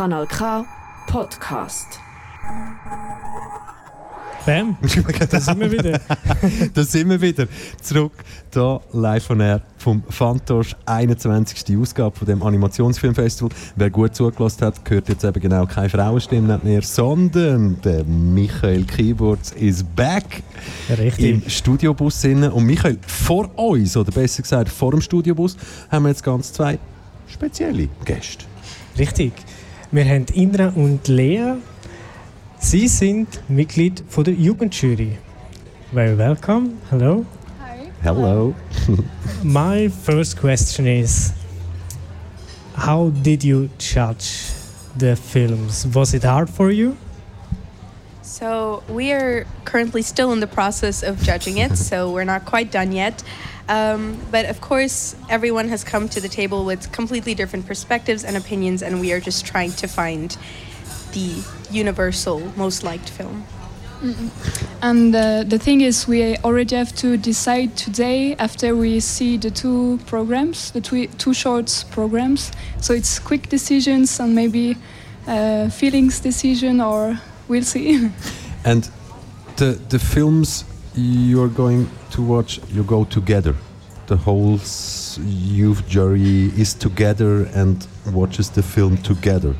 Kanal K Podcast. Bam, da sind wir wieder. da sind wir wieder. Zurück hier live von Air vom Fantosch 21. Ausgabe von dem Animationsfilmfestival. Wer gut zugelassen hat, hört jetzt eben genau keine Frauenstimme mehr, sondern der Michael Keyboards is back. Richtig. Im Studiobus sinnen. Und Michael, vor uns, oder besser gesagt vor dem Studiobus, haben wir jetzt ganz zwei spezielle Gäste. Richtig. Wir haben Indra und Lea. Sie sind Mitglied von der Jugendjury. Very welcome. Hello. Hi. Hello. My first question is How did you judge the films? Was it hard for you? So we are currently still in the process of judging it, so we're not quite done yet. Um, but of course, everyone has come to the table with completely different perspectives and opinions, and we are just trying to find the universal most liked film. And uh, the thing is, we already have to decide today after we see the two programs, the two, two short programs. So it's quick decisions and maybe uh, feelings decision, or we'll see. And the the films you're going to watch, you go together. The whole youth jury is together and watches the film together.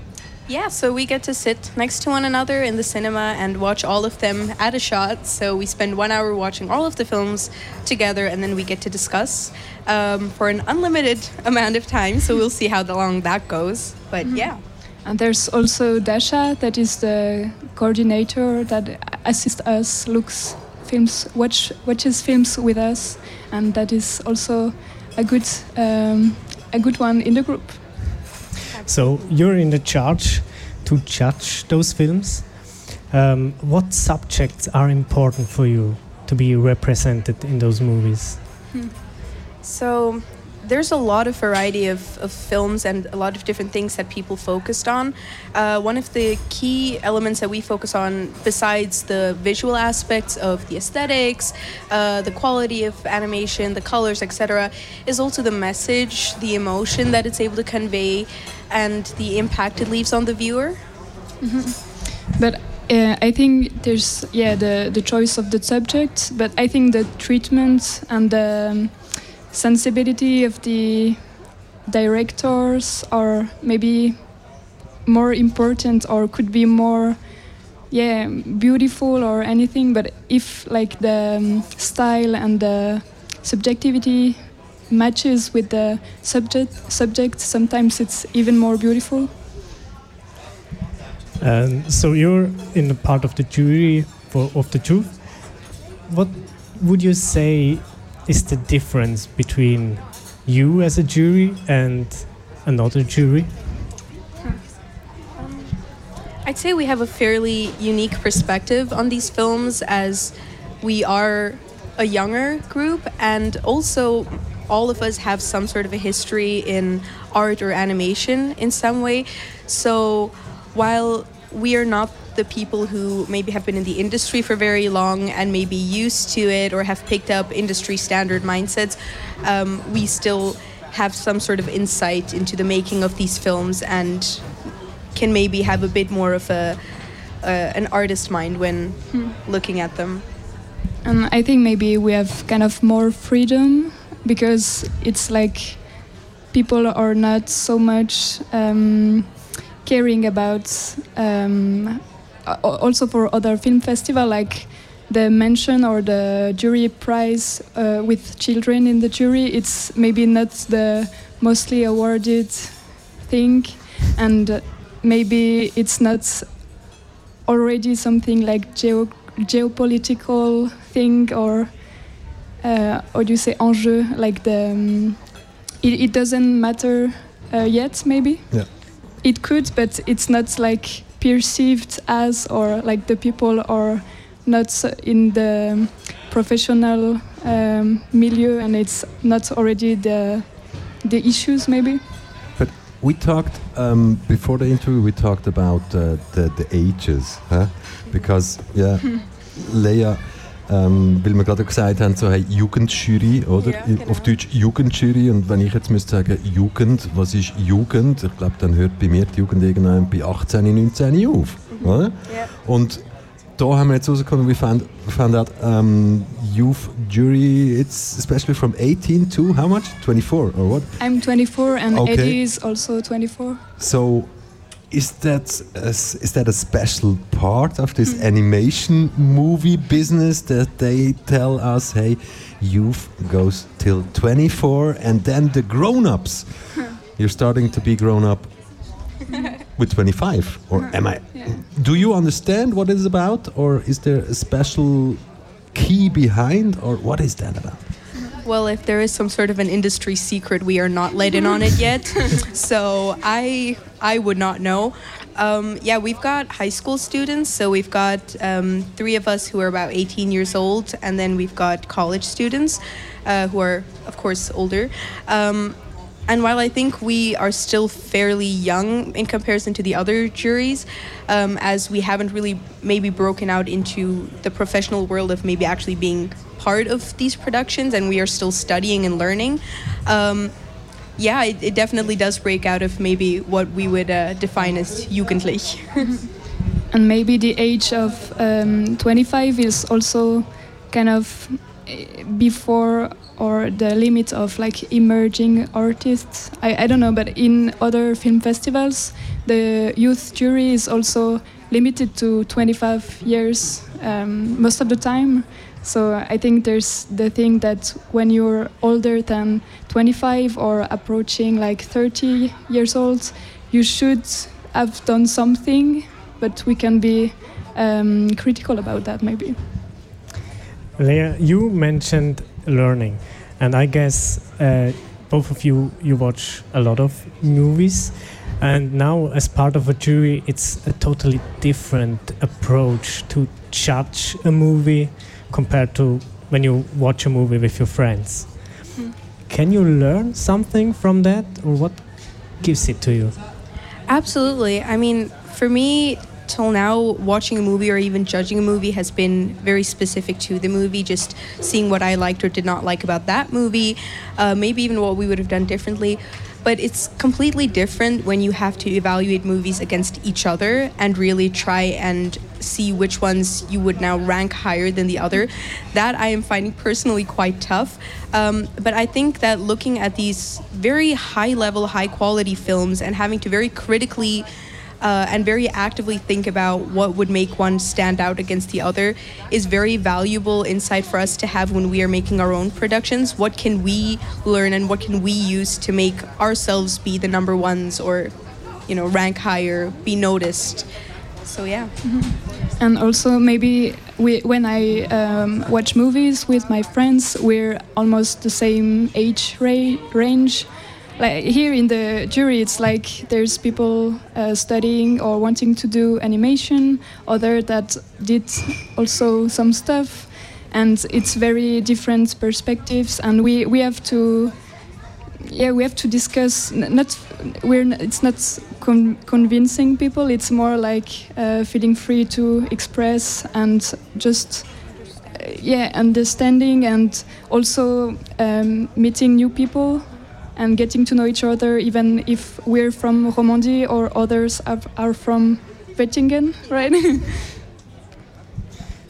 Yeah, so we get to sit next to one another in the cinema and watch all of them at a shot. So we spend one hour watching all of the films together, and then we get to discuss um, for an unlimited amount of time. So we'll see how long that goes. But yeah. and there's also Dasha, that is the coordinator that assists us, looks films, watch watches films with us, and that is also a good um, a good one in the group. So you're in the charge to judge those films. Um, what subjects are important for you to be represented in those movies? So there's a lot of variety of, of films and a lot of different things that people focused on. Uh, one of the key elements that we focus on, besides the visual aspects of the aesthetics, uh, the quality of animation, the colors, etc., is also the message, the emotion that it's able to convey, and the impact it leaves on the viewer. But uh, I think there's yeah the the choice of the subject, but I think the treatment and the um, sensibility of the directors are maybe more important or could be more yeah beautiful or anything. But if like the um, style and the subjectivity matches with the subject subject, sometimes it's even more beautiful. Um, so you're in the part of the jury for of the two. What would you say is the difference between you as a jury and another jury? Um, I'd say we have a fairly unique perspective on these films as we are a younger group and also all of us have some sort of a history in art or animation in some way. So while we are not the people who maybe have been in the industry for very long and maybe used to it or have picked up industry standard mindsets, um, we still have some sort of insight into the making of these films and can maybe have a bit more of a uh, an artist mind when looking at them. And I think maybe we have kind of more freedom because it's like people are not so much um, caring about um, also for other film festival like the mention or the jury prize uh, with children in the jury it's maybe not the mostly awarded thing and maybe it's not already something like geo geopolitical thing or uh, how do you say enjeu like the um, it, it doesn't matter uh, yet maybe Yeah. It could but it's not like perceived as or like the people are not in the professional um, milieu and it's not already the the issues maybe But We talked um, before the interview. We talked about uh, the the ages, huh? Because yeah, Leya, Ähm, weil wir gerade gesagt haben, so hey, Jugendjury, oder? Ja, genau. Auf Deutsch Jugendjury. Und wenn ich jetzt müsste sagen, Jugend, was ist Jugend? Ich glaube, dann hört bei mir die Jugend irgendwann bei 18, 19 auf. Oder? Ja. Und da haben wir jetzt rausgekommen, we found, found out um, youth jury, it's especially from 18 to how much? 24 or what? I'm 24 and Okay. Eddie is also 24. So is that a, is that a special part of this mm-hmm. animation movie business that they tell us, hey, youth goes till 24 and then the grown-ups, you're starting to be grown up with 25 or uh-huh. am I Yeah. do you understand what it's about or is there a special key behind or what is that about Well, if there is some sort of an industry secret, we are not let in on it yet. so I I would not know. Um, yeah, we've got high school students. So we've got um, three of us who are about 18 years old, and then we've got college students uh, who are, of course, older. Um, and while I think we are still fairly young in comparison to the other juries, um, as we haven't really maybe broken out into the professional world of maybe actually being part of these productions, and we are still studying and learning. Um, yeah, it, it definitely does break out of maybe what we would uh, define as jugendlich. And maybe the age of um, 25 is also kind of eh, before or the limit of like emerging artists. I, I don't know, but in other film festivals, the youth jury is also limited to 25 years um, most of the time. So I think there's the thing that when you're older than 25 or approaching like 30 years old, you should have done something, but we can be um, critical about that maybe. Leya, you mentioned learning, and I guess uh, both of you you watch a lot of movies, and now as part of a jury, it's a totally different approach to judge a movie compared to when you watch a movie with your friends. Can you learn something from that, or what gives it to you? Absolutely. I mean, for me, till now, watching a movie or even judging a movie has been very specific to the movie, just seeing what I liked or did not like about that movie, uh, maybe even what we would have done differently. But it's completely different when you have to evaluate movies against each other and really try and see which ones you would now rank higher than the other. That I am finding personally quite tough. Um, but I think that looking at these very high level, high quality films and having to very critically uh, and very actively think about what would make one stand out against the other is very valuable insight for us to have when we are making our own productions. What can we learn and what can we use to make ourselves be the number ones or, you know, rank higher, be noticed? So yeah. And also maybe we, when I um, watch movies with my friends, we're almost the same age ra- range. Like here in the jury, it's like there's people uh, studying or wanting to do animation, other that did also some stuff, and it's very different perspectives, and we, we have to yeah we have to discuss not we're it's not con- convincing people it's more like uh, feeling free to express and just uh, yeah understanding and also um, meeting new people and getting to know each other even if we're from Romandie or others are, are from Wettingen right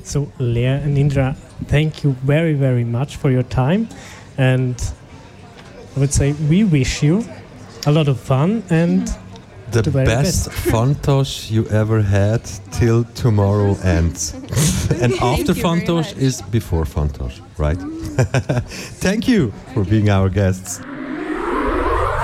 So, Leya and Indra, thank you very, very much for your time. And I would say we wish you a lot of fun and The The very best Fantoche you ever had till tomorrow ends. and after you very Fantoche much. is before Fantoche, right? Thank you for being our guests.